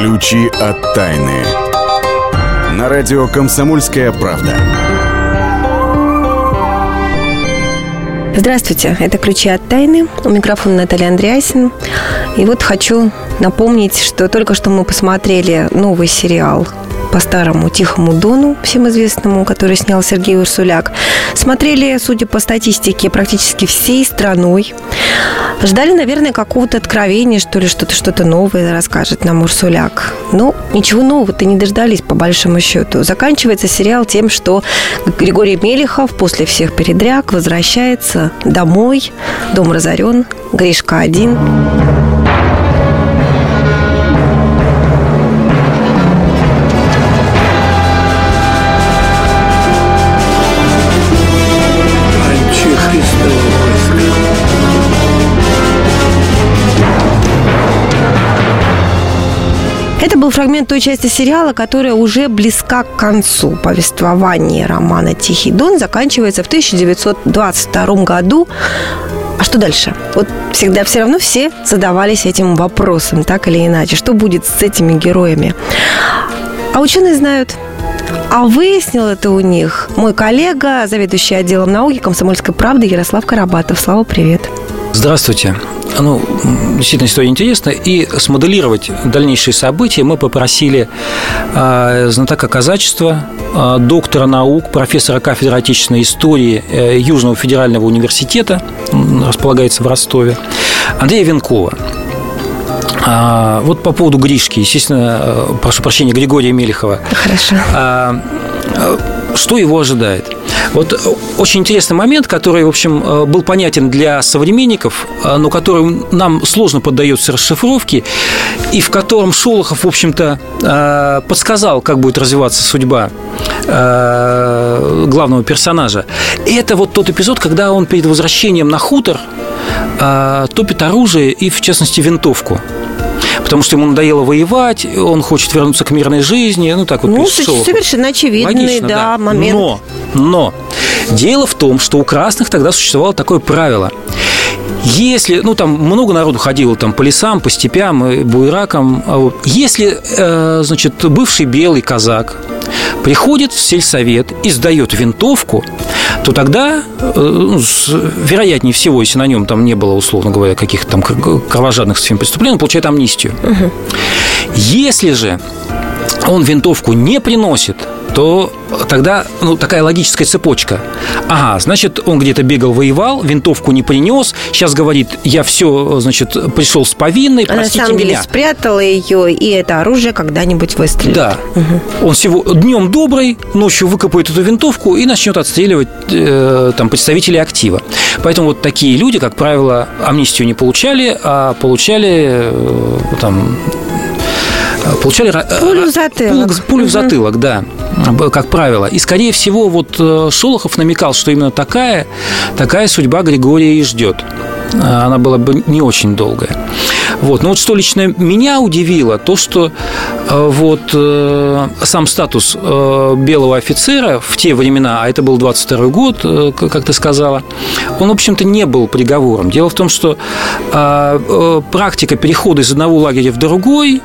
Ключи от тайны. На радио «Комсомольская правда». Здравствуйте, это «Ключи от тайны». У микрофона Наталья Андреасин. И вот хочу напомнить, что только что мы посмотрели новый сериал по старому Тихому Дону, всем известному, который снял Сергей Урсуляк. Смотрели, судя по статистике, практически всей страной. Ждали, наверное, какого-то откровения, что ли, что-то что-то новое расскажет нам Урсуляк. Но ничего нового-то не дождались, по большому счету. Заканчивается сериал тем, что Григорий Мелехов после всех передряг возвращается домой. Дом разорен, Гришка один. Это был фрагмент той части сериала, которая уже близка к концу. Повествование романа «Тихий дон» заканчивается в 1922 году. А что дальше? Вот всегда все равно все задавались этим вопросом, так или иначе. Что будет с этими героями? А ученые знают, а выяснил это у них мой коллега, заведующий отделом науки комсомольской правды Ярослав Карабатов. Слава, привет. Здравствуйте. Ну, действительно, история интересная. И смоделировать дальнейшие события мы попросили э, знатока казачества, э, доктора наук, профессора кафедры отечественной истории э, Южного федерального университета, располагается в Ростове, Андрея Венкова. А, вот по поводу Гришки, естественно, прошу прощения, Григория Мелехова. Хорошо. А, что его ожидает? Вот очень интересный момент, который, в общем, был понятен для современников, но который нам сложно поддается расшифровке, и в котором Шолохов, в общем-то, подсказал, как будет развиваться судьба главного персонажа. Это вот тот эпизод, когда он перед возвращением на хутор топит оружие и, в частности, винтовку потому что ему надоело воевать, он хочет вернуться к мирной жизни, ну так вот Ну, совершенно очевидный, Логично, да, да, момент. Но, но, дело в том, что у красных тогда существовало такое правило. Если, ну, там много народу ходило там по лесам, по степям, буеракам. А если, э, значит, бывший белый казак приходит в сельсовет и сдает винтовку, то тогда, э, ну, вероятнее всего, если на нем там не было, условно говоря, каких-то там кровожадных преступлений, он получает амнистию. Угу. Если же он винтовку не приносит, то тогда ну, такая логическая цепочка. Ага, значит, он где-то бегал, воевал, винтовку не принес, сейчас говорит, я все, значит, пришел с повинной, а простите на самом деле меня. спрятала ее, и это оружие когда-нибудь выстрелит. Да. Угу. Он всего днем добрый, ночью выкопает эту винтовку и начнет отстреливать э, там представителей актива. Поэтому вот такие люди, как правило, амнистию не получали, а получали э, там получали пулю в затылок. Пулю, пулю в затылок, да как правило. И, скорее всего, вот э, Шолохов намекал, что именно такая, такая судьба Григория и ждет. А, она была бы не очень долгая. Вот. Но вот что лично меня удивило, то, что э, вот э, сам статус белого офицера в те времена, а это был 22 год, как ты сказала, он, в общем-то, не был приговором. Дело в том, что практика перехода из одного лагеря в другой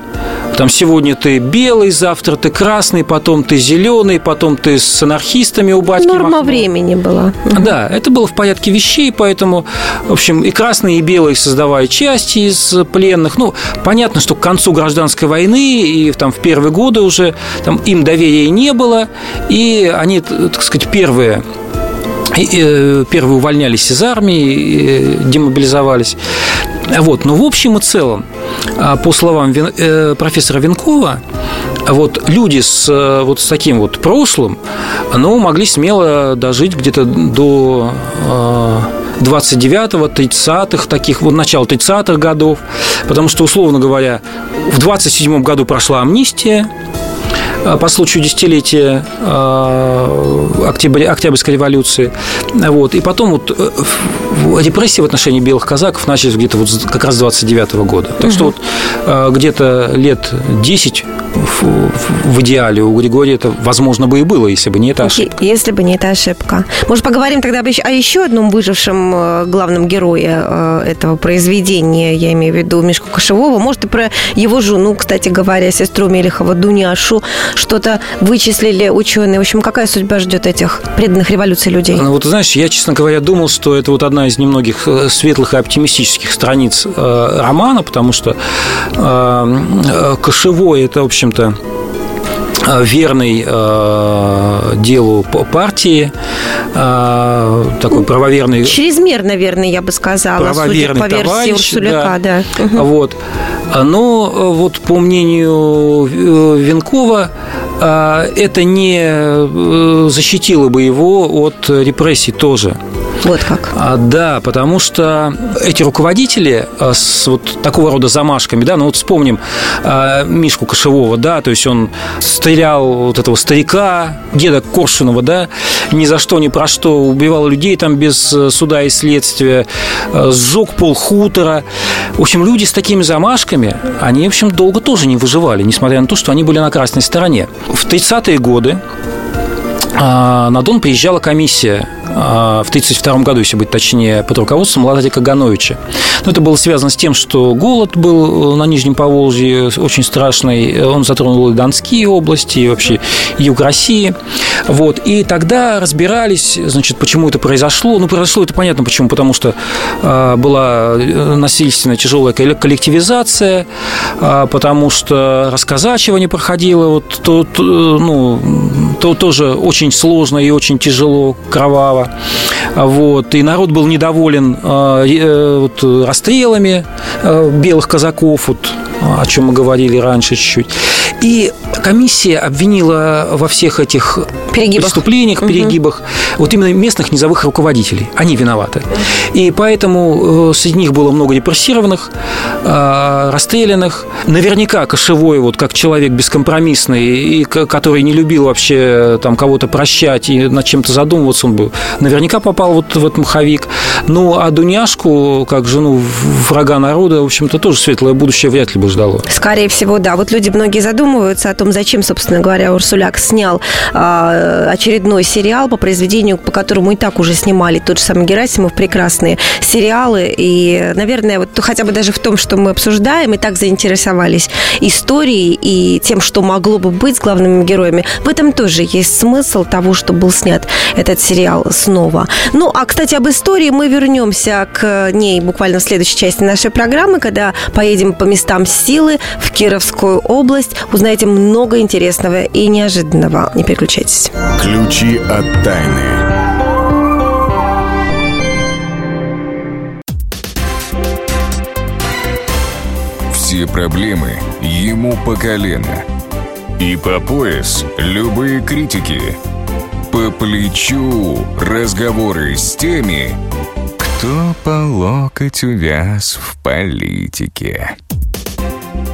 там сегодня ты белый, завтра ты красный, потом ты зеленый, потом ты с анархистами у батьки Норма махнул. времени была. Да, это было в порядке вещей, поэтому, в общем, и красные, и белые создавали части из пленных. Ну, понятно, что к концу гражданской войны и там в первые годы уже там, им доверия не было, и они, так сказать, первые э, первые увольнялись из армии, демобилизовались. Вот. Но в общем и целом, по словам э, профессора Венкова, вот люди с э, вот с таким вот прошлым, ну, могли смело дожить где-то до 29-го, э, 30-х, таких вот начала 30-х годов, потому что, условно говоря, в 27-м году прошла амнистия, по случаю десятилетия Октябрьской революции. Вот. И потом вот репрессии в отношении белых казаков начались где-то вот как раз с 29 -го года. Так угу. что вот где-то лет 10 в, в идеале у Григория это, возможно, бы и было, если бы не эта ошибка. Если бы не эта ошибка. Может, поговорим тогда о еще одном выжившем э, главном герое э, этого произведения, я имею в виду Мишку Кошевого. Может, и про его жену, кстати говоря, сестру Мелехова, Дуняшу, что-то вычислили ученые. В общем, какая судьба ждет этих преданных революции людей? Ну, вот, знаешь, я, честно говоря, думал, что это вот одна из немногих э, светлых и оптимистических страниц э, романа, потому что э, Кошевой – это, в общем-то, Э, верный э, делу партии, э, такой правоверный... Чрезмерно верный, я бы сказала, правоверный судя по версии товарищ, Урсуляка, да. да. Вот. Но вот по мнению э, Венкова, э, это не э, защитило бы его от репрессий тоже. Вот как. А, да, потому что эти руководители а, с вот такого рода замашками, да, ну вот вспомним а, Мишку Кошевого, да, то есть он стрелял вот этого старика, деда Коршунова, да, ни за что, ни про что, убивал людей там без э, суда и следствия, э, сжег пол хутора. В общем, люди с такими замашками, они, в общем, долго тоже не выживали, несмотря на то, что они были на красной стороне. В 30-е годы на Дон приезжала комиссия а, в 1932 году, если быть точнее, под руководством Владимира Кагановича. Но это было связано с тем, что голод был на Нижнем Поволжье очень страшный. Он затронул и Донские области, и вообще юг России. Вот. И тогда разбирались, значит, почему это произошло. Ну, произошло это понятно почему. Потому что а, была насильственная тяжелая коллективизация, а, потому что расказачивание проходило, вот, то, то, ну, то тоже очень сложно и очень тяжело, кроваво. Вот. И народ был недоволен э, э, вот, расстрелами э, белых казаков, вот, о чем мы говорили раньше чуть-чуть. И комиссия обвинила во всех этих перегибах. преступлениях, угу. перегибах вот именно местных низовых руководителей. Они виноваты. И поэтому э, среди них было много репрессированных, э, расстрелянных. Наверняка Кошевой, вот как человек бескомпромиссный, и который не любил вообще там кого-то прощать и над чем-то задумываться, он бы наверняка попал вот в этот маховик. Ну, а Дуняшку, как жену врага народа, в общем-то, тоже светлое будущее вряд ли бы ждало. Скорее всего, да. Вот люди многие задумываются о том, зачем, собственно говоря, Урсуляк снял э, очередной сериал по произведению, по которому и так уже снимали тот же самый Герасимов, прекрасные сериалы. И, наверное, вот хотя бы даже в том, что мы обсуждаем, и так заинтересовались историей и тем, что могло бы быть с главными героями, в этом тоже есть смысл того, что был снят этот сериал снова. Ну, а, кстати, об истории мы вернемся к ней буквально в следующей части нашей программы, когда поедем по местам силы в Кировскую область, узнаете много интересного и неожиданного. Не переключайтесь. Ключи от тайны. Все проблемы ему по колено. И по пояс любые критики. По плечу разговоры с теми, кто по локоть увяз в политике.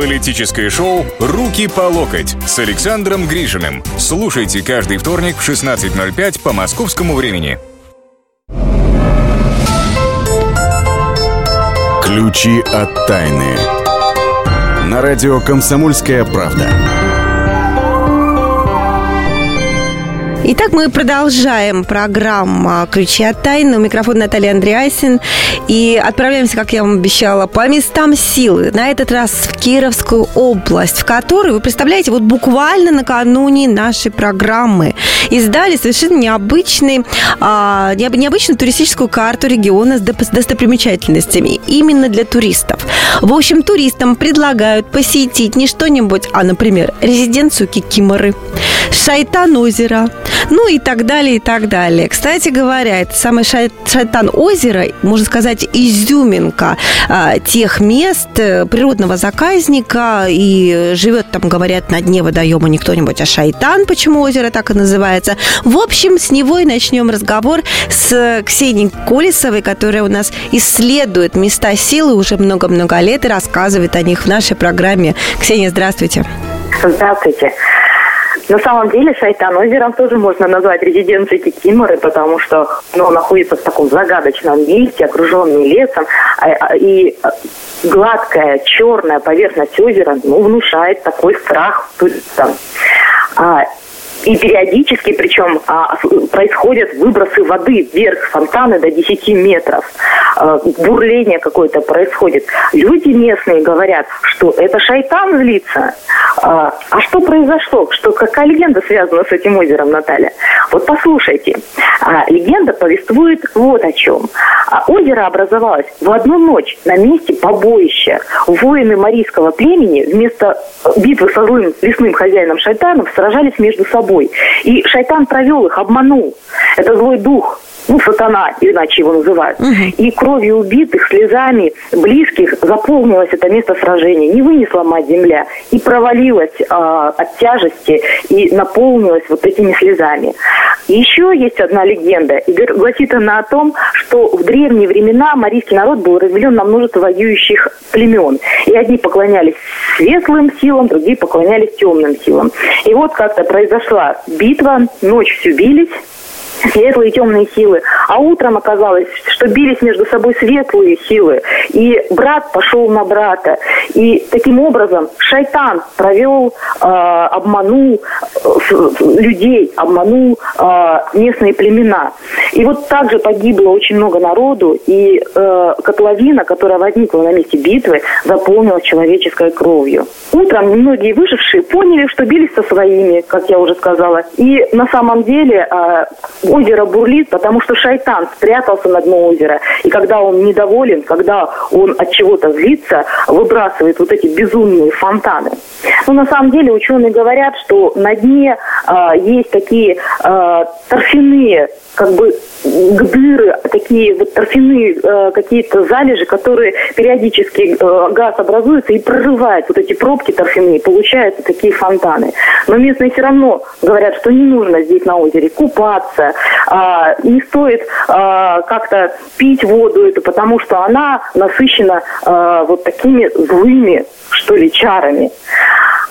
Политическое шоу «Руки по локоть» с Александром Грижиным. Слушайте каждый вторник в 16.05 по московскому времени. Ключи от тайны. На радио «Комсомольская правда». Итак, мы продолжаем программу «Ключи от тайны». У микрофона Наталья Андреасин. И отправляемся, как я вам обещала, по местам силы. На этот раз в Кировскую область, в которой, вы представляете, вот буквально накануне нашей программы издали совершенно необычный, а, необычную туристическую карту региона с достопримечательностями именно для туристов. В общем, туристам предлагают посетить не что-нибудь, а, например, резиденцию Кикиморы, Шайтан озеро, Ну и так далее, и так далее. Кстати говоря, это самый Шайтан озеро, можно сказать, изюминка а, тех мест э, природного заказника. И живет там, говорят, на дне водоема не кто-нибудь, а Шайтан, почему озеро так и называется. В общем, с него и начнем разговор с Ксенией Колесовой, которая у нас исследует места силы уже много-много лет и рассказывает о них в нашей программе. Ксения, здравствуйте. Здравствуйте. На самом деле Шайтан озером тоже можно назвать резиденцией Кикиморы, потому что оно находится в таком загадочном месте, окруженный лесом, а, а, и гладкая черная поверхность озера ну, внушает такой страх туристам. И периодически, причем, а, происходят выбросы воды вверх, фонтаны до 10 метров. А, бурление какое-то происходит. Люди местные говорят, что это шайтан злится. А, а что произошло? Что, какая легенда связана с этим озером, Наталья? Вот послушайте. Легенда повествует вот о чем. Озеро образовалось в одну ночь на месте побоища. Воины марийского племени вместо битвы со злым лесным хозяином шайтаном сражались между собой. И шайтан провел их, обманул. Это злой дух, ну, сатана, иначе его называют. Угу. И кровью убитых, слезами близких заполнилось это место сражения. Не вынесла мать земля и провалилась э, от тяжести и наполнилась вот этими слезами. И еще есть одна легенда. И гласит она о том, что в древние времена марийский народ был разделен на множество воюющих племен. И одни поклонялись светлым силам, другие поклонялись темным силам. И вот как-то произошла битва, ночь все бились, светлые и темные силы. А утром оказалось, что бились между собой светлые силы. И брат пошел на брата. И таким образом шайтан провел, э, обманул э, людей, обманул э, местные племена. И вот также погибло очень много народу. И э, котловина, которая возникла на месте битвы, заполнилась человеческой кровью. Утром многие выжившие поняли, что бились со своими, как я уже сказала. И на самом деле э, озеро бурлит, потому что шайтан спрятался на дно озера. И когда он недоволен, когда он от чего-то злится, выбрасывает вот эти безумные фонтаны. Но на самом деле ученые говорят, что на дне э, есть такие э, торфяные как бы дыры, такие вот торфяные э, какие-то залежи, которые периодически э, газ образуется и прорывает вот эти пробки торфяные, получаются такие фонтаны. Но местные все равно говорят, что не нужно здесь на озере купаться, э, не стоит э, как-то пить воду эту, потому что она насыщена э, вот такими злыми, что ли, чарами.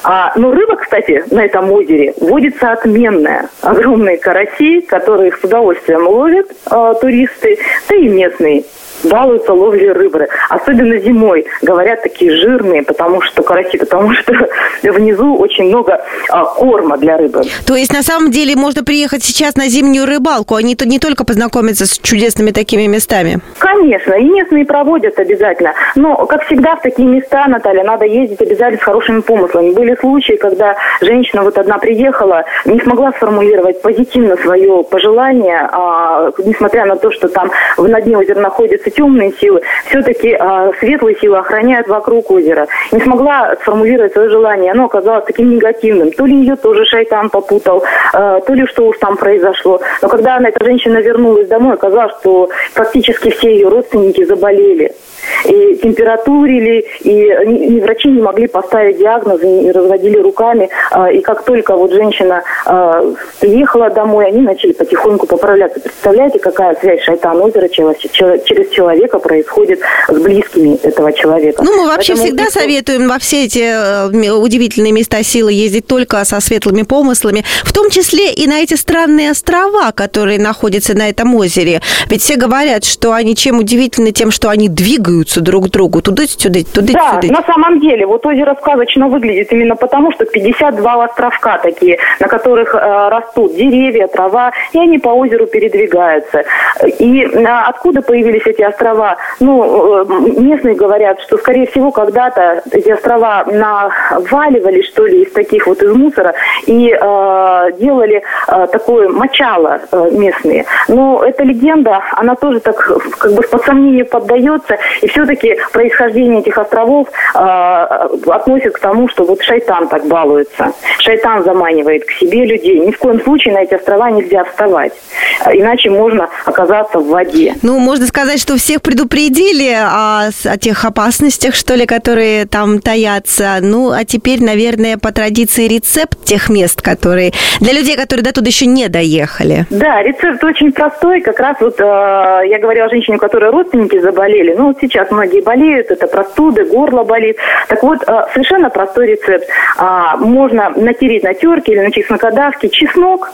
А, но рыба, кстати, на этом озере водится отменная. Огромные караси, которые с удовольствием ловят э, туристы, да и местные балуются ловлей рыбы. Особенно зимой. Говорят, такие жирные, потому что караси, потому что внизу очень много а, корма для рыбы. То есть, на самом деле, можно приехать сейчас на зимнюю рыбалку, а не, не только познакомиться с чудесными такими местами? Конечно, и местные проводят обязательно. Но, как всегда, в такие места, Наталья, надо ездить обязательно с хорошими помыслами. Были случаи, когда женщина вот одна приехала, не смогла сформулировать позитивно свое пожелание, а, несмотря на то, что там в на дне озера находится находятся темные силы, все-таки э, светлые силы охраняют вокруг озера. Не смогла сформулировать свое желание, оно оказалось таким негативным. То ли ее тоже шайтан попутал, э, то ли что уж там произошло. Но когда она, эта женщина вернулась домой, оказалось, что практически все ее родственники заболели и температурили, и ни врачи не могли поставить диагноз, не разводили руками. А, и как только вот женщина а, приехала домой, они начали потихоньку поправляться. Представляете, какая связь шайтан озера через человека происходит с близкими этого человека. Ну, мы вообще Поэтому всегда это... советуем во все эти э, удивительные места силы ездить только со светлыми помыслами, в том числе и на эти странные острова, которые находятся на этом озере. Ведь все говорят, что они чем удивительны тем, что они двигаются двигаются друг другу, туда-сюда, туда-сюда. Да, на самом деле, вот озеро сказочно выглядит именно потому, что 52 островка такие, на которых э, растут деревья, трава, и они по озеру передвигаются. И э, откуда появились эти острова? Ну, э, местные говорят, что, скорее всего, когда-то эти острова наваливали, что ли, из таких вот из мусора и э, делали э, такое мочало э, местные. Но эта легенда, она тоже так как бы под сомнению поддается, и все-таки происхождение этих островов э, относит к тому, что вот шайтан так балуется. Шайтан заманивает к себе людей. Ни в коем случае на эти острова нельзя вставать. Иначе можно оказаться в воде. Ну, можно сказать, что всех предупредили о, о тех опасностях, что ли, которые там таятся. Ну, а теперь, наверное, по традиции рецепт тех мест, которые... Для людей, которые до туда еще не доехали. Да, рецепт очень простой. Как раз вот э, я говорила о женщине, у которой родственники заболели. Ну, вот сейчас многие болеют, это простуды, горло болит. Так вот, э, совершенно простой рецепт. А, можно натереть на терке или на чеснокодавке чеснок,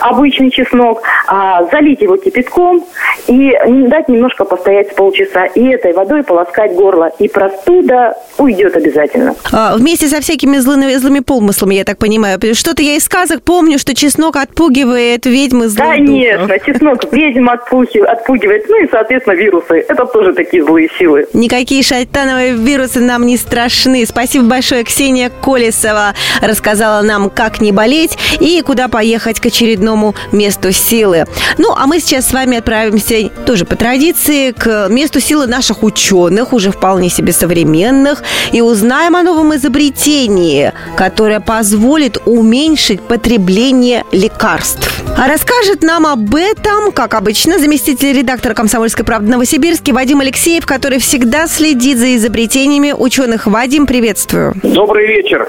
обычный чеснок, а, залить его кипятком и дать немножко постоять с полчаса. И этой водой полоскать горло. И простуда уйдет обязательно. А, вместе со всякими злыми, злыми помыслами, я так понимаю. Что-то я из сказок помню, что чеснок отпугивает ведьмы злых Конечно, духов. чеснок ведьм отпугивает. Ну и, соответственно, вирусы. Это тоже такие злые силы. Никакие шайтановые вирусы нам не страшны. Спасибо большое. Ксения Колесова рассказала нам, как не болеть и куда поехать к очередному месту силы. Ну, а мы сейчас с вами отправимся тоже по традиции к месту силы наших ученых, уже вполне себе современных, и узнаем о новом изобретении, которое позволит уменьшить потребление лекарств. Расскажет нам об этом, как обычно, заместитель редактора «Комсомольской правды» Новосибирске Вадим Алексеев, который всегда следит за изобретениями ученых. Вадим, приветствую. Добрый вечер.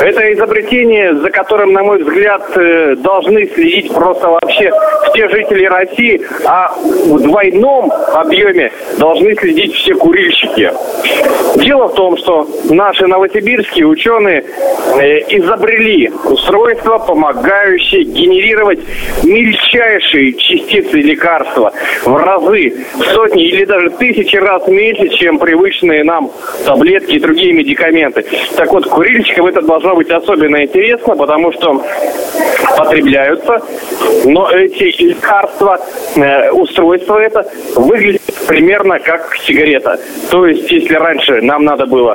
Это изобретение, за которым, на мой взгляд, э, должны следить просто вообще все жители России, а в двойном объеме должны следить все курильщики. Дело в том, что наши новосибирские ученые э, изобрели устройство, помогающее генерировать мельчайшие частицы лекарства в разы, в сотни или даже тысячи раз меньше, чем привычные нам таблетки и другие медикаменты. Так вот, курильщикам это должно быть особенно интересно, потому что потребляются, но эти лекарства, э, устройство это выглядит примерно как сигарета. То есть, если раньше нам надо было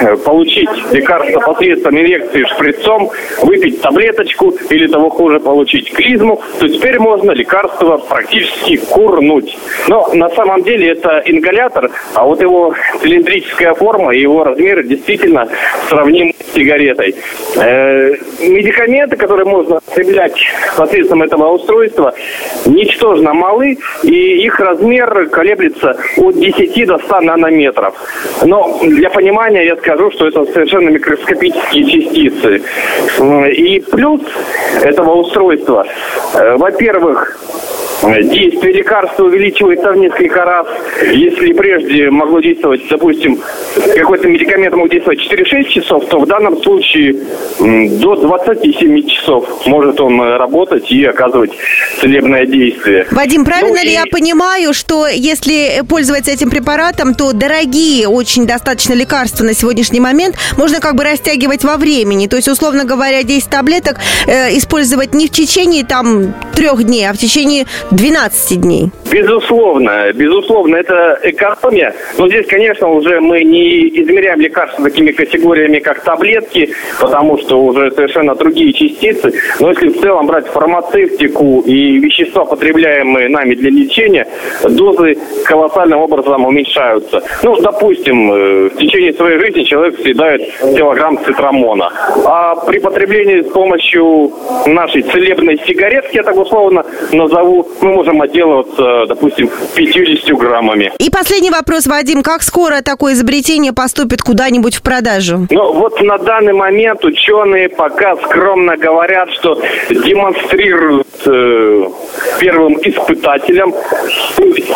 э, получить лекарство посредством инъекции шприцом, выпить таблеточку или того хуже получить клизму, то теперь можно лекарство практически курнуть. Но на самом деле это ингалятор, а вот его цилиндрическая форма и его размеры действительно сравнимы с сигаретой. Э, медикаменты, которые можно употреблять посредством этого устройства, ничтожно малы, и их размер колеблется от 10 до 100 нанометров. Но для понимания я скажу, что это совершенно микроскопические частицы. И плюс этого устройства, э, во-первых, Действие лекарства увеличивается в несколько раз. Если прежде могло действовать, допустим, какой-то медикамент мог действовать 4-6 часов, то в данном случае до 27 часов может он работать и оказывать целебное действие. Вадим, правильно ну, ли и... я понимаю, что если пользоваться этим препаратом, то дорогие очень достаточно лекарства на сегодняшний момент можно как бы растягивать во времени? То есть, условно говоря, 10 таблеток э, использовать не в течение там трех дней, а в течение 12 дней. Безусловно, безусловно, это экономия. Но здесь, конечно, уже мы не измеряем лекарства такими категориями, как таблетки, потому что уже совершенно другие частицы. Но если в целом брать фармацевтику и вещества, потребляемые нами для лечения, дозы колоссальным образом уменьшаются. Ну, допустим, э, в течение своей жизни человек съедает килограмм цитрамона. А при потреблении с помощью нашей целебной сигаретки, я так условно назову, мы можем отделываться, допустим, 50 граммами. И последний вопрос, Вадим. Как скоро такое изобретение поступит куда-нибудь в продажу? Ну, вот на данный момент ученые пока скромно говорят, что демонстрируют э, первым испытателям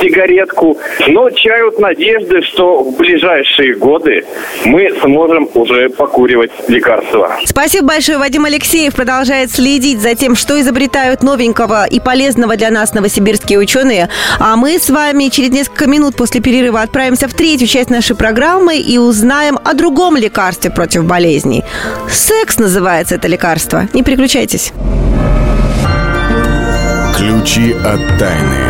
сигаретку, но чают надежды, что в ближайшие годы мы сможем уже покуривать лекарства. Спасибо большое. Вадим Алексеев продолжает следить за тем, что изобретают новенького и полезного для нас новосибирские ученые. А мы с вами через несколько минут после перерыва отправимся в третью часть нашей программы и узнаем о другом лекарстве против болезней. Секс называется это лекарство. Не переключайтесь. Ключи от тайны.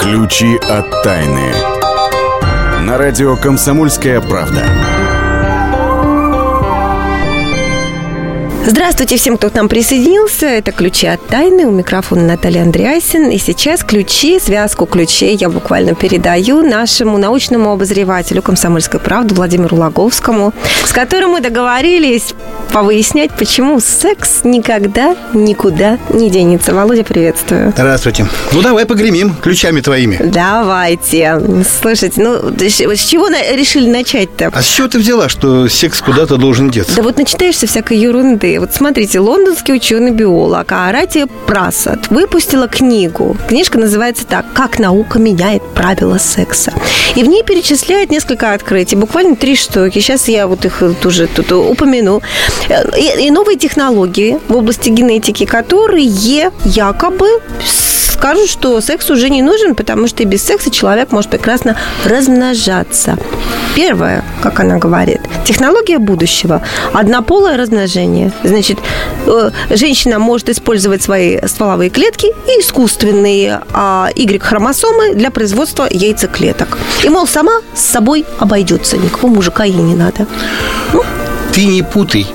Ключи от тайны. На радио «Комсомольская правда». Здравствуйте всем, кто к нам присоединился. Это «Ключи от тайны». У микрофона Наталья Андреасин. И сейчас ключи, связку ключей я буквально передаю нашему научному обозревателю «Комсомольской правды» Владимиру Логовскому, с которым мы договорились повыяснять, почему секс никогда никуда не денется. Володя, приветствую. Здравствуйте. Ну, давай погремим ключами твоими. Давайте. Слушайте, ну, с чего решили начать-то? А с чего ты взяла, что секс куда-то должен деться? Да вот начитаешься всякой ерунды. Вот смотрите, лондонский ученый-биолог Аратия Прасад выпустила книгу. Книжка называется так «Как наука меняет правила секса». И в ней перечисляет несколько открытий, буквально три штуки. Сейчас я вот их тоже тут упомяну. И, и новые технологии в области генетики, которые якобы скажут, что секс уже не нужен, потому что и без секса человек может прекрасно размножаться. Первое, как она говорит, технология будущего. Однополое размножение. Значит, э, женщина может использовать свои стволовые клетки и искусственные а, Y-хромосомы для производства яйцеклеток. И, мол, сама с собой обойдется. Никакого мужика ей не надо. Ну, ты не путай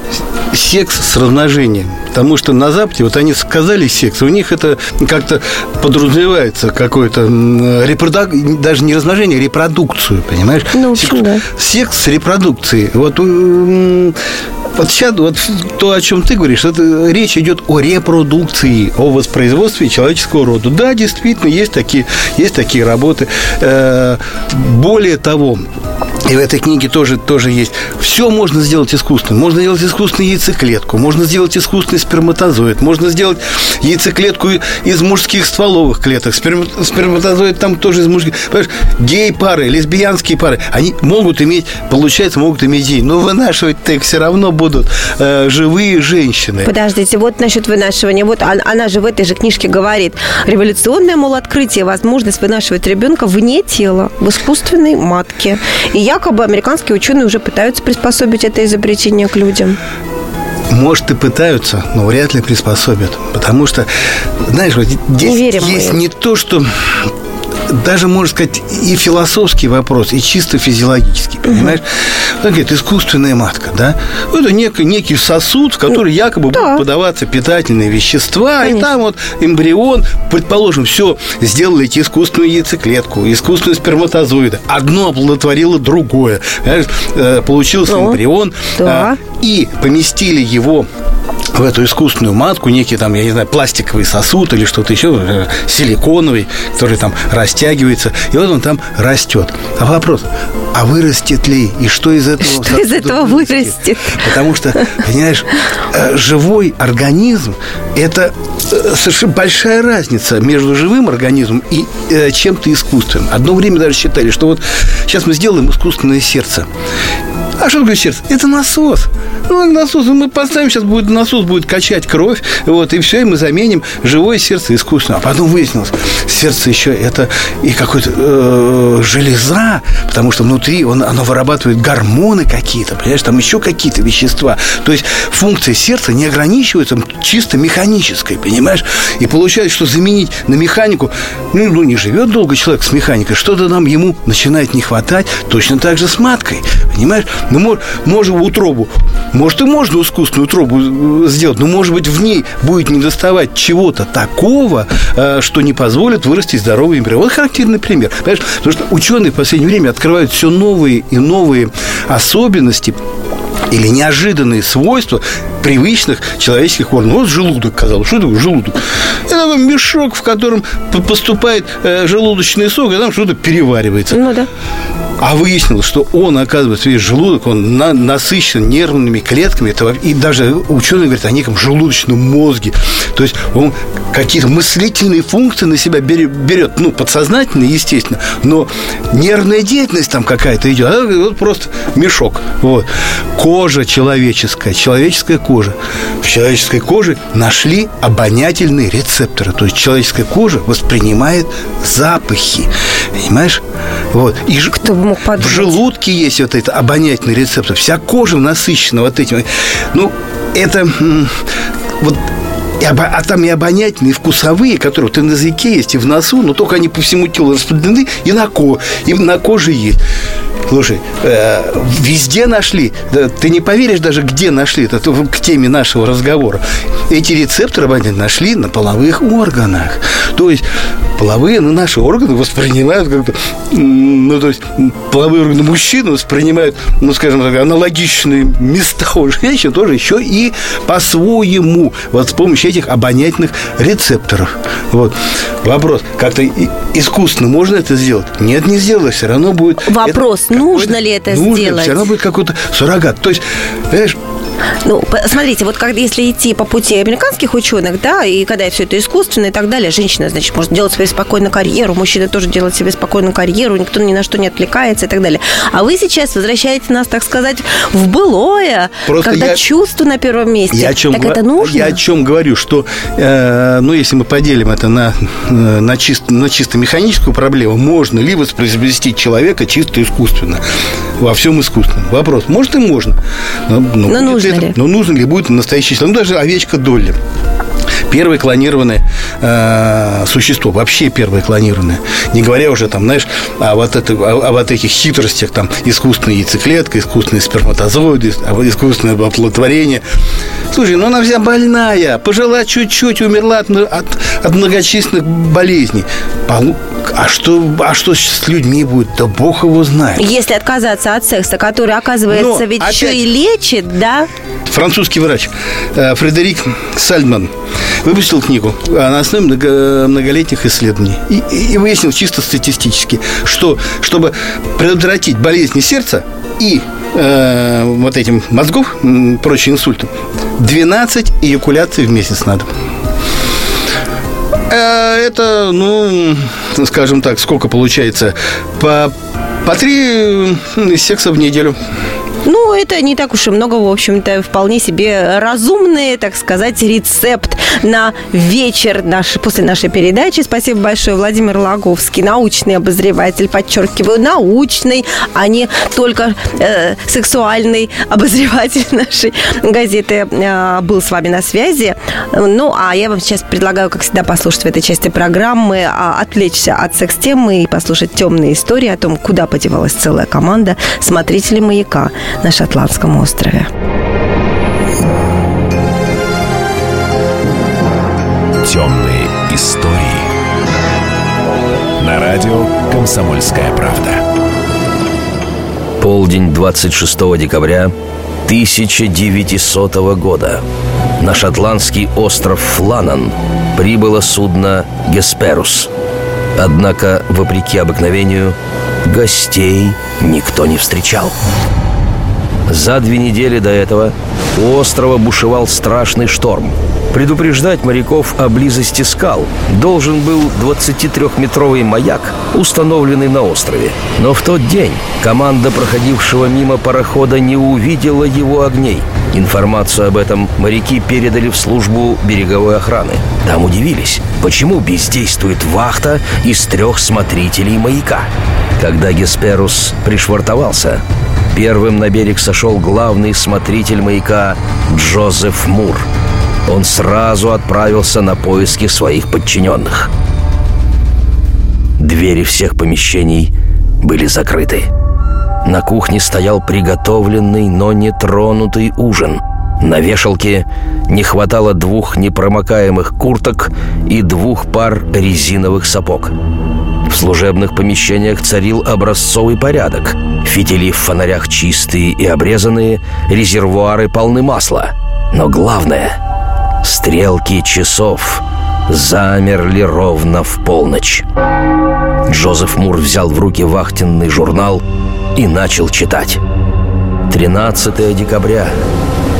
секс с размножением. Потому что на Западе, вот они сказали секс, у них это как-то подразумевается какое-то репродук... даже не размножение, а репродукцию, понимаешь? Ну, секс, да. секс с репродукцией. Вот вот сейчас вот то, о чем ты говоришь, это речь идет о репродукции, о воспроизводстве человеческого рода. Да, действительно, есть такие, есть такие работы. Э, более того, и в этой книге тоже, тоже есть. Все можно сделать искусственно. Можно сделать искусственную яйцеклетку, можно сделать искусственный сперматозоид, можно сделать яйцеклетку из мужских стволовых клеток. Сперматозоид там тоже из мужских. Понимаешь, гей-пары, лесбиянские пары, они могут иметь, получается, могут иметь детей. Но вынашивать-то их все равно будут э, живые женщины. Подождите, вот насчет вынашивания. Вот она, она же в этой же книжке говорит. Революционное, мол, открытие, возможность вынашивать ребенка вне тела, в искусственной матке. И я якобы американские ученые уже пытаются приспособить это изобретение к людям. Может, и пытаются, но вряд ли приспособят. Потому что, знаешь, вот здесь не есть мы. не то, что даже, можно сказать, и философский вопрос, и чисто физиологический, понимаешь? Угу. Он говорит, искусственная матка, да? Это некий, некий сосуд, в который якобы да. будут подаваться питательные вещества, Конечно. и там вот эмбрион, предположим, все, сделали эти искусственную яйцеклетку, искусственные сперматозоиды. Одно оплодотворило другое. Понимаешь? Э, получился ну, эмбрион, да. А, и поместили его в эту искусственную матку некий там, я не знаю, пластиковый сосуд или что-то еще, э, силиконовый, который там растягивается, и вот он там растет. А вопрос, а вырастет ли, и что из этого Что из этого вырастет? Потому что, понимаешь, э, живой организм – это э, совершенно большая разница между живым организмом и чем-то искусственным. Одно время даже считали, что вот сейчас мы сделаем искусственное сердце. А что такое сердце? Это насос. Ну, насос, мы поставим, сейчас будет насос будет качать кровь, вот, и все, и мы заменим живое сердце искусственно. А потом выяснилось, сердце еще это и какой-то э, железа, потому что внутри он, оно вырабатывает гормоны какие-то, понимаешь, там еще какие-то вещества. То есть функция сердца не ограничивается чисто механической, понимаешь? И получается, что заменить на механику, ну, ну не живет долго человек с механикой, что-то нам ему начинает не хватать, точно так же с маткой, понимаешь? Ну, можем утробу может, и можно искусственную трубу сделать, но, может быть, в ней будет недоставать чего-то такого, э, что не позволит вырасти здоровый эмбрион. Вот характерный пример. Понимаешь? Потому что ученые в последнее время открывают все новые и новые особенности или неожиданные свойства привычных человеческих органов. Вот желудок, казалось. Что такое желудок? Это такой мешок, в котором поступает э, желудочный сок, и там что-то переваривается. Ну да. А выяснилось, что он, оказывается, весь желудок, он на, насыщен нервными клетками. Это, и даже ученые говорят о неком желудочном мозге. То есть он какие-то мыслительные функции на себя берет, ну, подсознательно, естественно, но нервная деятельность там какая-то идет. А вот просто мешок. Вот. Кожа человеческая, человеческая кожа. В человеческой коже нашли обонятельные рецепторы. То есть человеческая кожа воспринимает запахи. Понимаешь? Вот. И Кто бы мог подумать? в желудке есть вот это обонятельный рецептор. Вся кожа насыщена вот этим. Ну, это вот и обо- а там и обонятельные, и вкусовые, которые вот и на языке есть, и в носу, но только они по всему телу распределены, и на, ко, и на коже есть. Слушай, э, везде нашли. Да, ты не поверишь даже, где нашли. Это к теме нашего разговора. Эти рецепторы обонятельные нашли на половых органах. То есть половые, ну, наши органы воспринимают как-то, ну, то есть половые органы мужчины воспринимают, ну, скажем так, аналогичные места у женщин тоже еще и по-своему, вот с помощью этих обонятельных рецепторов. Вот. Вопрос, как-то искусственно можно это сделать? Нет, не сделать, все равно будет... Вопрос, это нужно ли это нужно, сделать? Все равно будет какой-то суррогат. То есть, понимаешь, Ну, смотрите, вот когда, если идти по пути американских ученых, да, и когда все это искусственно и так далее, женщина, значит, может делать себе спокойно карьеру, мужчина тоже делает себе спокойно карьеру, никто ни на что не отвлекается и так далее. А вы сейчас возвращаете нас, так сказать, в былое, Просто когда я- чувство на первом месте. Я о чем, так гва- это нужно? я о чем говорю, что, э, ну, если мы поделим это на, э, на, чисто, на чисто механическую проблему, можно ли воспроизвести человека чисто искусственно, во всем искусственном? Вопрос, может и можно. Но, Но будет нужно это- ли? Но нужно ли будет настоящий человек? Ну, даже овечка Долли. Первое клонированное э, существо, вообще первое клонированное. Не говоря уже там, знаешь, о вот, это, о, о вот этих хитростях, там, искусственная яйцеклетка, искусственные сперматозоиды, а искусственное оплодотворение. Слушай, ну она вся больная, пожила чуть-чуть, умерла от, от, от многочисленных болезней. Полу- А что, а что с людьми будет? Да бог его знает. Если отказаться от секса, который, оказывается, Но ведь опять- еще и лечит, да? Французский врач э, Фредерик Сальман выпустил книгу на основе много- многолетних исследований и, и- выяснил чисто статистически, что чтобы предотвратить болезни сердца и э, вот этим мозгов, прочие инсульты, 12 эякуляций в месяц надо. Э, Это, ну, скажем так, сколько получается? По, по три секса в неделю. Это не так уж и много, в общем-то, вполне себе разумный, так сказать, рецепт на вечер наш, после нашей передачи. Спасибо большое, Владимир Лаговский, научный обозреватель, подчеркиваю, научный, а не только э, сексуальный обозреватель нашей газеты э, был с вами на связи. Ну, а я вам сейчас предлагаю, как всегда, послушать в этой части программы, а, отвлечься от секс-темы и послушать темные истории о том, куда подевалась целая команда смотрителей маяка на Шотландском острове. Темные истории. На радио «Комсомольская правда». Полдень 26 декабря 1900 года. На шотландский остров Фланан прибыло судно «Гесперус». Однако, вопреки обыкновению, гостей никто не встречал. За две недели до этого у острова бушевал страшный шторм. Предупреждать моряков о близости скал должен был 23-метровый маяк, установленный на острове. Но в тот день команда проходившего мимо парохода не увидела его огней. Информацию об этом моряки передали в службу береговой охраны. Там удивились, почему бездействует вахта из трех смотрителей маяка. Когда Гесперус пришвартовался, Первым на берег сошел главный смотритель маяка Джозеф Мур. Он сразу отправился на поиски своих подчиненных. Двери всех помещений были закрыты. На кухне стоял приготовленный, но не тронутый ужин. На вешалке не хватало двух непромокаемых курток и двух пар резиновых сапог. В служебных помещениях царил образцовый порядок. Фитили в фонарях чистые и обрезанные, резервуары полны масла. Но главное, стрелки часов замерли ровно в полночь. Джозеф Мур взял в руки вахтенный журнал и начал читать. 13 декабря.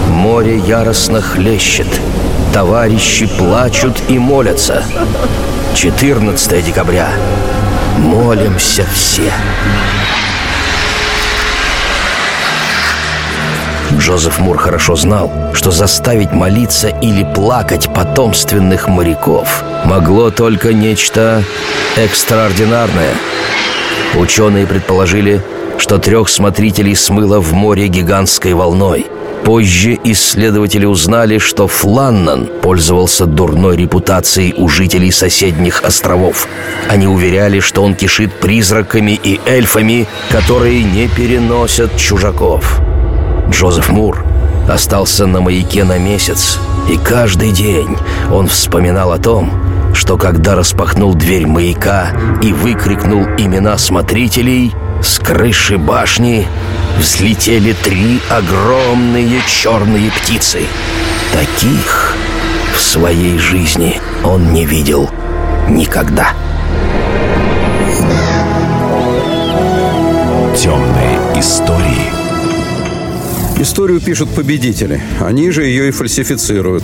Море яростно хлещет. Товарищи плачут и молятся. 14 декабря. Молимся все. Джозеф Мур хорошо знал, что заставить молиться или плакать потомственных моряков могло только нечто экстраординарное. Ученые предположили, что трех смотрителей смыло в море гигантской волной. Позже исследователи узнали, что Фланнан пользовался дурной репутацией у жителей соседних островов. Они уверяли, что он кишит призраками и эльфами, которые не переносят чужаков. Джозеф Мур остался на маяке на месяц, и каждый день он вспоминал о том, что когда распахнул дверь маяка и выкрикнул имена смотрителей, с крыши башни взлетели три огромные черные птицы. Таких в своей жизни он не видел никогда. Темные истории. Историю пишут победители. Они же ее и фальсифицируют.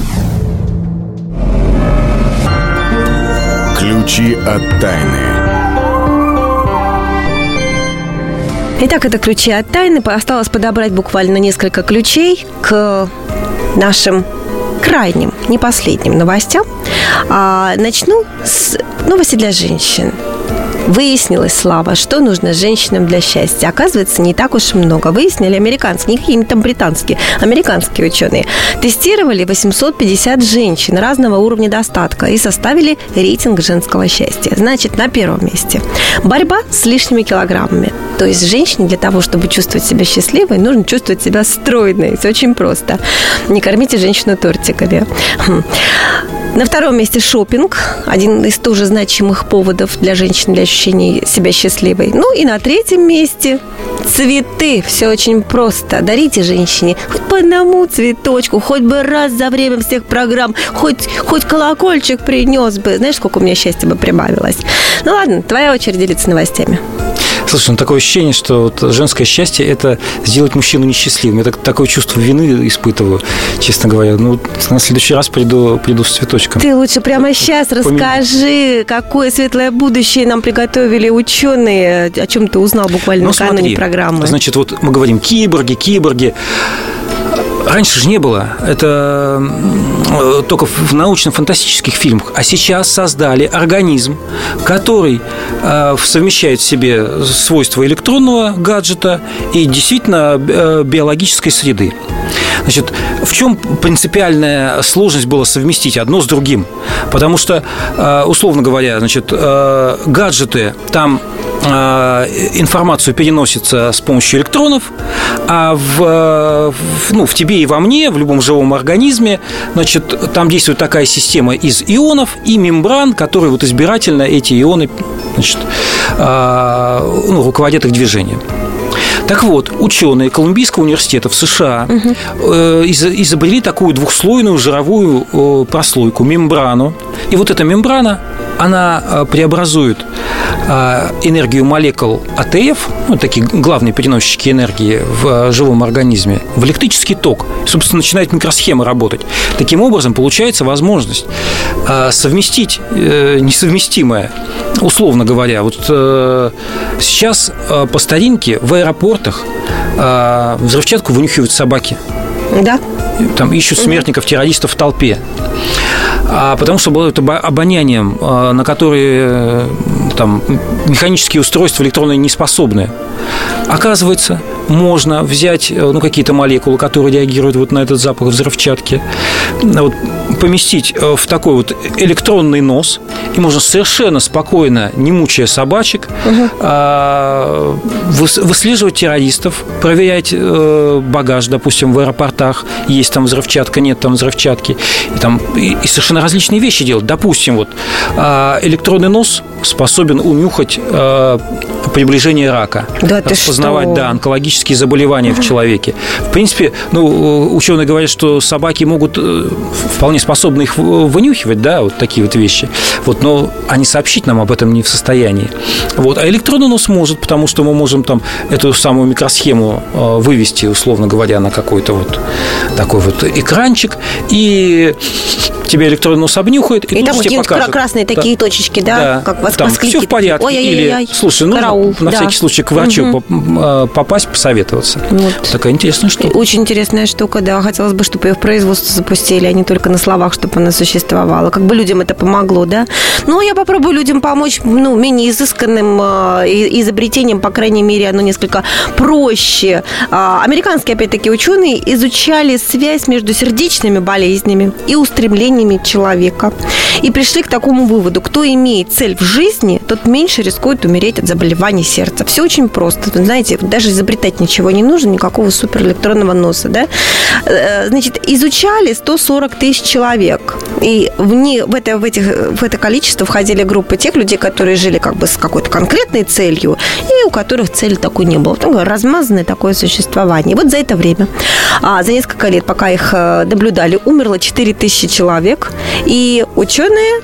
Ключи от тайны. Итак, это ключи от тайны. Осталось подобрать буквально несколько ключей к нашим крайним, не последним новостям. А, начну с новости для женщин. Выяснилось, Слава, что нужно женщинам для счастья. Оказывается, не так уж и много. Выяснили американские, не там британские, американские ученые. Тестировали 850 женщин разного уровня достатка и составили рейтинг женского счастья. Значит, на первом месте борьба с лишними килограммами. То есть женщине для того, чтобы чувствовать себя счастливой, нужно чувствовать себя стройной. Это очень просто. Не кормите женщину тортиками. На втором месте шопинг, один из тоже значимых поводов для женщин для ощущения себя счастливой. Ну и на третьем месте цветы. Все очень просто. Дарите женщине хоть по одному цветочку, хоть бы раз за время всех программ, хоть, хоть колокольчик принес бы. Знаешь, сколько у меня счастья бы прибавилось? Ну ладно, твоя очередь делиться новостями. Слушай, ну такое ощущение, что вот женское счастье – это сделать мужчину несчастливым. Я так, такое чувство вины испытываю, честно говоря. Ну, на следующий раз приду, приду с цветочком. Ты лучше прямо сейчас расскажи, какое светлое будущее нам приготовили ученые, о чем ты узнал буквально ну, накануне смотри, программы. Значит, вот мы говорим киборги, киборги. Раньше же не было. Это только в научно-фантастических фильмах. А сейчас создали организм, который э, совмещает в себе свойства электронного гаджета и действительно э, биологической среды. Значит, в чем принципиальная сложность была совместить одно с другим? Потому что, э, условно говоря, значит, э, гаджеты там э, информацию переносится с помощью электронов, а в, ну, в тебе и во мне, в любом живом организме, значит, там действует такая система из ионов и мембран, которые вот избирательно эти ионы значит, ну, руководят их движением. Так вот, ученые Колумбийского университета в США угу. изобрели такую двухслойную жировую э, прослойку, мембрану. И вот эта мембрана, она э, преобразует энергию молекул АТФ, ну, такие главные переносчики энергии в живом организме, в электрический ток. Собственно, начинает микросхема работать. Таким образом, получается возможность совместить несовместимое, условно говоря. Вот сейчас по старинке в аэропортах взрывчатку вынюхивают собаки. Да. Там ищут смертников, террористов в толпе а потому что это обонянием, а, на которые э, там, механические устройства электронные не способны. Оказывается, можно взять э, ну, какие-то молекулы, которые реагируют вот на этот запах взрывчатки, вот, поместить э, в такой вот электронный нос, и можно совершенно спокойно, не мучая собачек, выс- выслеживать террористов, проверять э, багаж, допустим, в аэропортах, есть там взрывчатка, нет там взрывчатки, и, там, и, и совершенно различные вещи делать. Допустим, вот а, электронный нос способен унюхать а, приближение рака, Да распознавать что? да, онкологические заболевания в человеке. В принципе, ну, ученые говорят, что собаки могут э, вполне способны их вынюхивать, да, вот такие вот вещи. Вот, но они сообщить нам об этом не в состоянии. Вот. А электронный нос может, потому что мы можем там эту самую микросхему э, вывести, условно говоря, на какой-то вот такой вот экранчик, и тебя электронный нос обнюхает, и, И там тебе кра- красные такие точечки, да, как вос- там восклики все в порядке. такие. Или, слушай, Караул, на да. всякий случай к врачу э, попасть, посоветоваться. Вот. Такая интересная штука. Очень интересная штука, да. Хотелось бы, чтобы ее в производство запустили, а не только на словах, чтобы она существовала. Как бы людям это помогло, да. Ну, я попробую людям помочь, ну, менее изысканным и- изобретением, по крайней мере, оно несколько проще. А, Американские, опять-таки, ученые изучали связь между сердечными болезнями и устремлениями человека. И пришли к такому выводу. Кто имеет цель в жизни, тот меньше рискует умереть от заболеваний сердца. Все очень просто. Вы знаете, даже изобретать ничего не нужно, никакого суперэлектронного носа. Да? Э, Значит, изучали 140 тысяч человек. И в, не, в, это, в, этих, в это количество входили группы тех людей, которые жили как бы с какой-то конкретной целью, и у которых цели такой не было. Такое размазанное такое существование. Вот за это время, а, за несколько лет, пока их э, наблюдали, умерло 4 тысячи человек. И ученые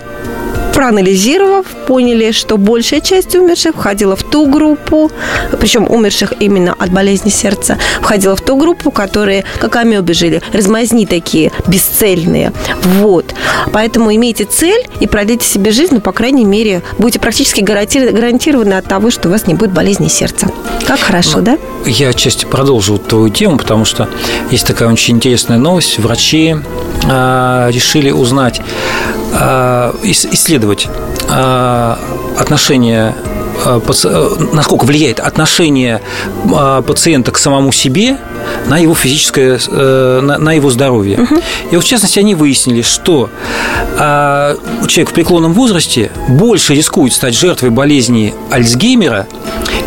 проанализировав, поняли, что большая часть умерших входила в ту группу, причем умерших именно от болезни сердца, входила в ту группу, которые, как амебы жили, размазни такие, бесцельные. Вот. Поэтому имейте цель и продлите себе жизнь, ну, по крайней мере, будете практически гарантир- гарантированы от того, что у вас не будет болезни сердца. Как хорошо, да? Я отчасти продолжу твою тему, потому что есть такая очень интересная новость. Врачи а, решили узнать, исследовать а, отношение а, э, насколько влияет отношение а, пациента к самому себе на его физическое, э, на, его здоровье. И вот в частности они выяснили, что а, человек в преклонном возрасте больше рискует стать жертвой болезни Альцгеймера,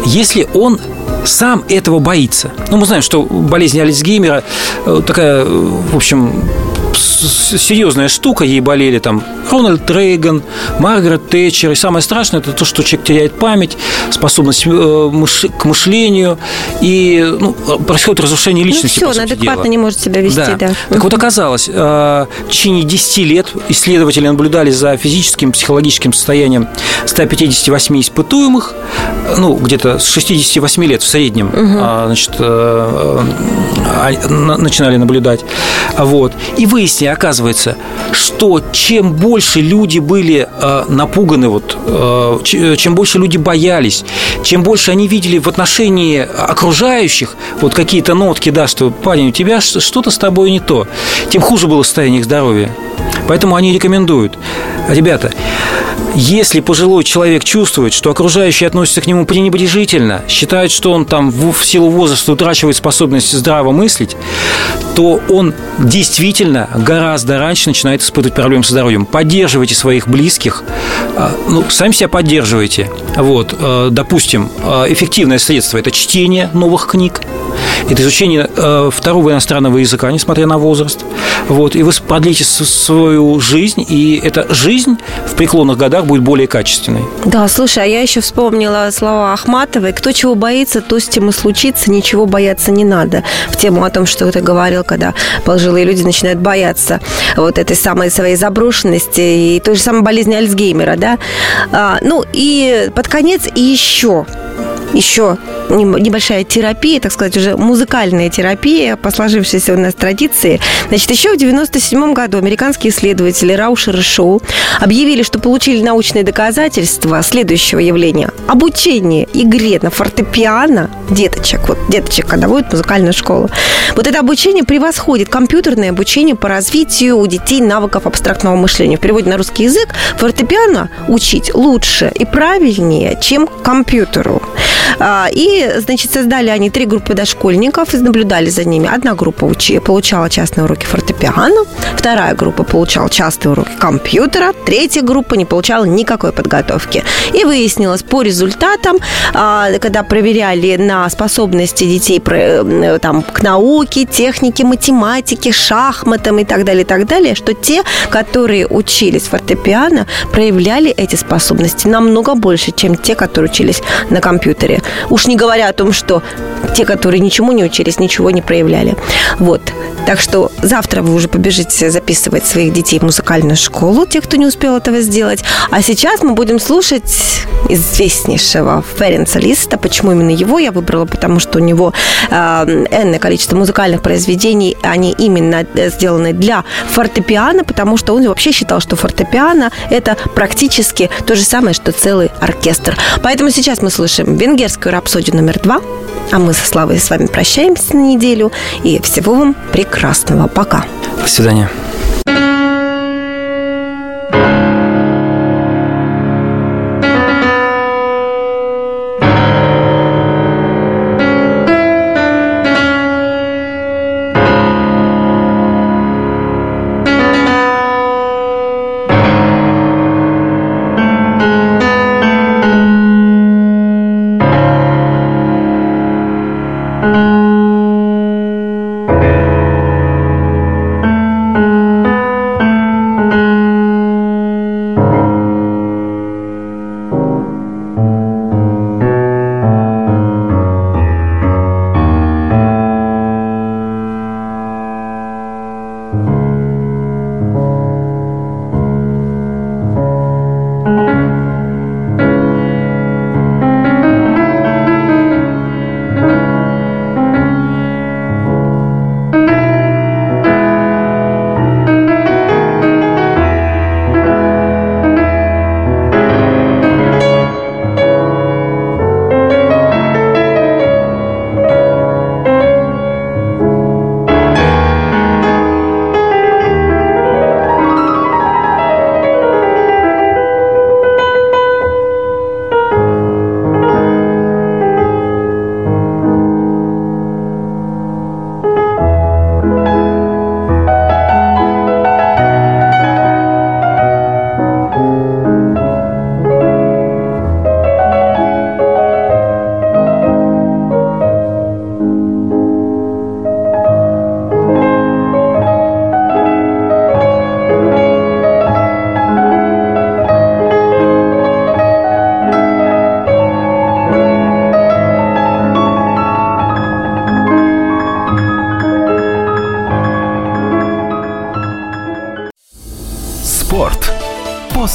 если он сам этого боится. Ну, мы знаем, что болезнь Альцгеймера э, такая, в общем, серьезная штука, ей болели там Рональд Рейган, Маргарет Тэтчер. И самое страшное, это то, что человек теряет память, способность э, к мышлению, и ну, происходит разрушение Ну, личности. все, по он адекватно дела. не может себя вести, да. Так вот оказалось, э, в течение 10 лет исследователи наблюдали за физическим, психологическим состоянием 158 испытуемых, ну, где-то с 68 лет в среднем, а, значит, э, на- начинали наблюдать. Вот. И выяснили, оказывается, что чем больше люди были э, напуганы, вот, э, ч- чем больше люди боялись, чем больше они видели в отношении окружающих вот какие-то нотки, да, что парень, у тебя что-то с тобой не то, тем хуже было состояние их здоровья. Поэтому они рекомендуют. Ребята, если пожилой человек чувствует, что окружающие относятся к нему пренебрежительно, считают, что он там в силу возраста утрачивает способность здраво мыслить, то он действительно гораздо раньше начинает испытывать проблемы со здоровьем. Поддерживайте своих близких, а, ну, сами себя поддерживайте. Вот, э, допустим, э, эффективное средство – это чтение новых книг, это изучение э, второго иностранного языка, несмотря на возраст. Вот, и вы продлите свою жизнь, и эта жизнь в преклонных годах будет более качественной. Да, слушай, а я еще вспомнила слова Ахматовой. Кто чего боится, то с тем и случится, ничего бояться не надо. В тему о том, что ты говорил, когда пожилые люди начинают бояться вот этой самой своей заброшенности и той же самой болезни Альцгеймера, да. А, ну и под конец и еще еще небольшая терапия, так сказать, уже музыкальная терапия по сложившейся у нас традиции. Значит, еще в 97 году американские исследователи Раушер и Шоу объявили, что получили научные доказательства следующего явления. Обучение игре на фортепиано деточек, вот деточек, когда будет музыкальную школу. Вот это обучение превосходит компьютерное обучение по развитию у детей навыков абстрактного мышления. В переводе на русский язык фортепиано учить лучше и правильнее, чем компьютеру. А, и, значит, создали они три группы дошкольников и наблюдали за ними. Одна группа учи, получала частные уроки фортепиано, вторая группа получала частные уроки компьютера, третья группа не получала никакой подготовки. И выяснилось по результатам, а, когда проверяли на способности детей э, там, к науке, технике, математике, шахматам и так далее, и так далее, что те, которые учились фортепиано, проявляли эти способности намного больше, чем те, которые учились на компьютере. Уж не говоря о том, что те, которые ничему не учились, ничего не проявляли. Вот. Так что завтра вы уже побежите записывать своих детей в музыкальную школу, те, кто не успел этого сделать. А сейчас мы будем слушать известнейшего Ференца Листа. Почему именно его я выбрала? Потому что у него э, энное количество музыкальных произведений, они именно э, сделаны для фортепиано, потому что он вообще считал, что фортепиано – это практически то же самое, что целый оркестр. Поэтому сейчас мы слушаем венгерскую рапсодию номер два, а мы со Славой с вами прощаемся на неделю. И всего вам прекрасного. Пока. До свидания.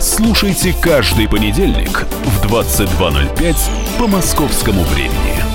слушайте каждый понедельник в 22.05 по московскому времени.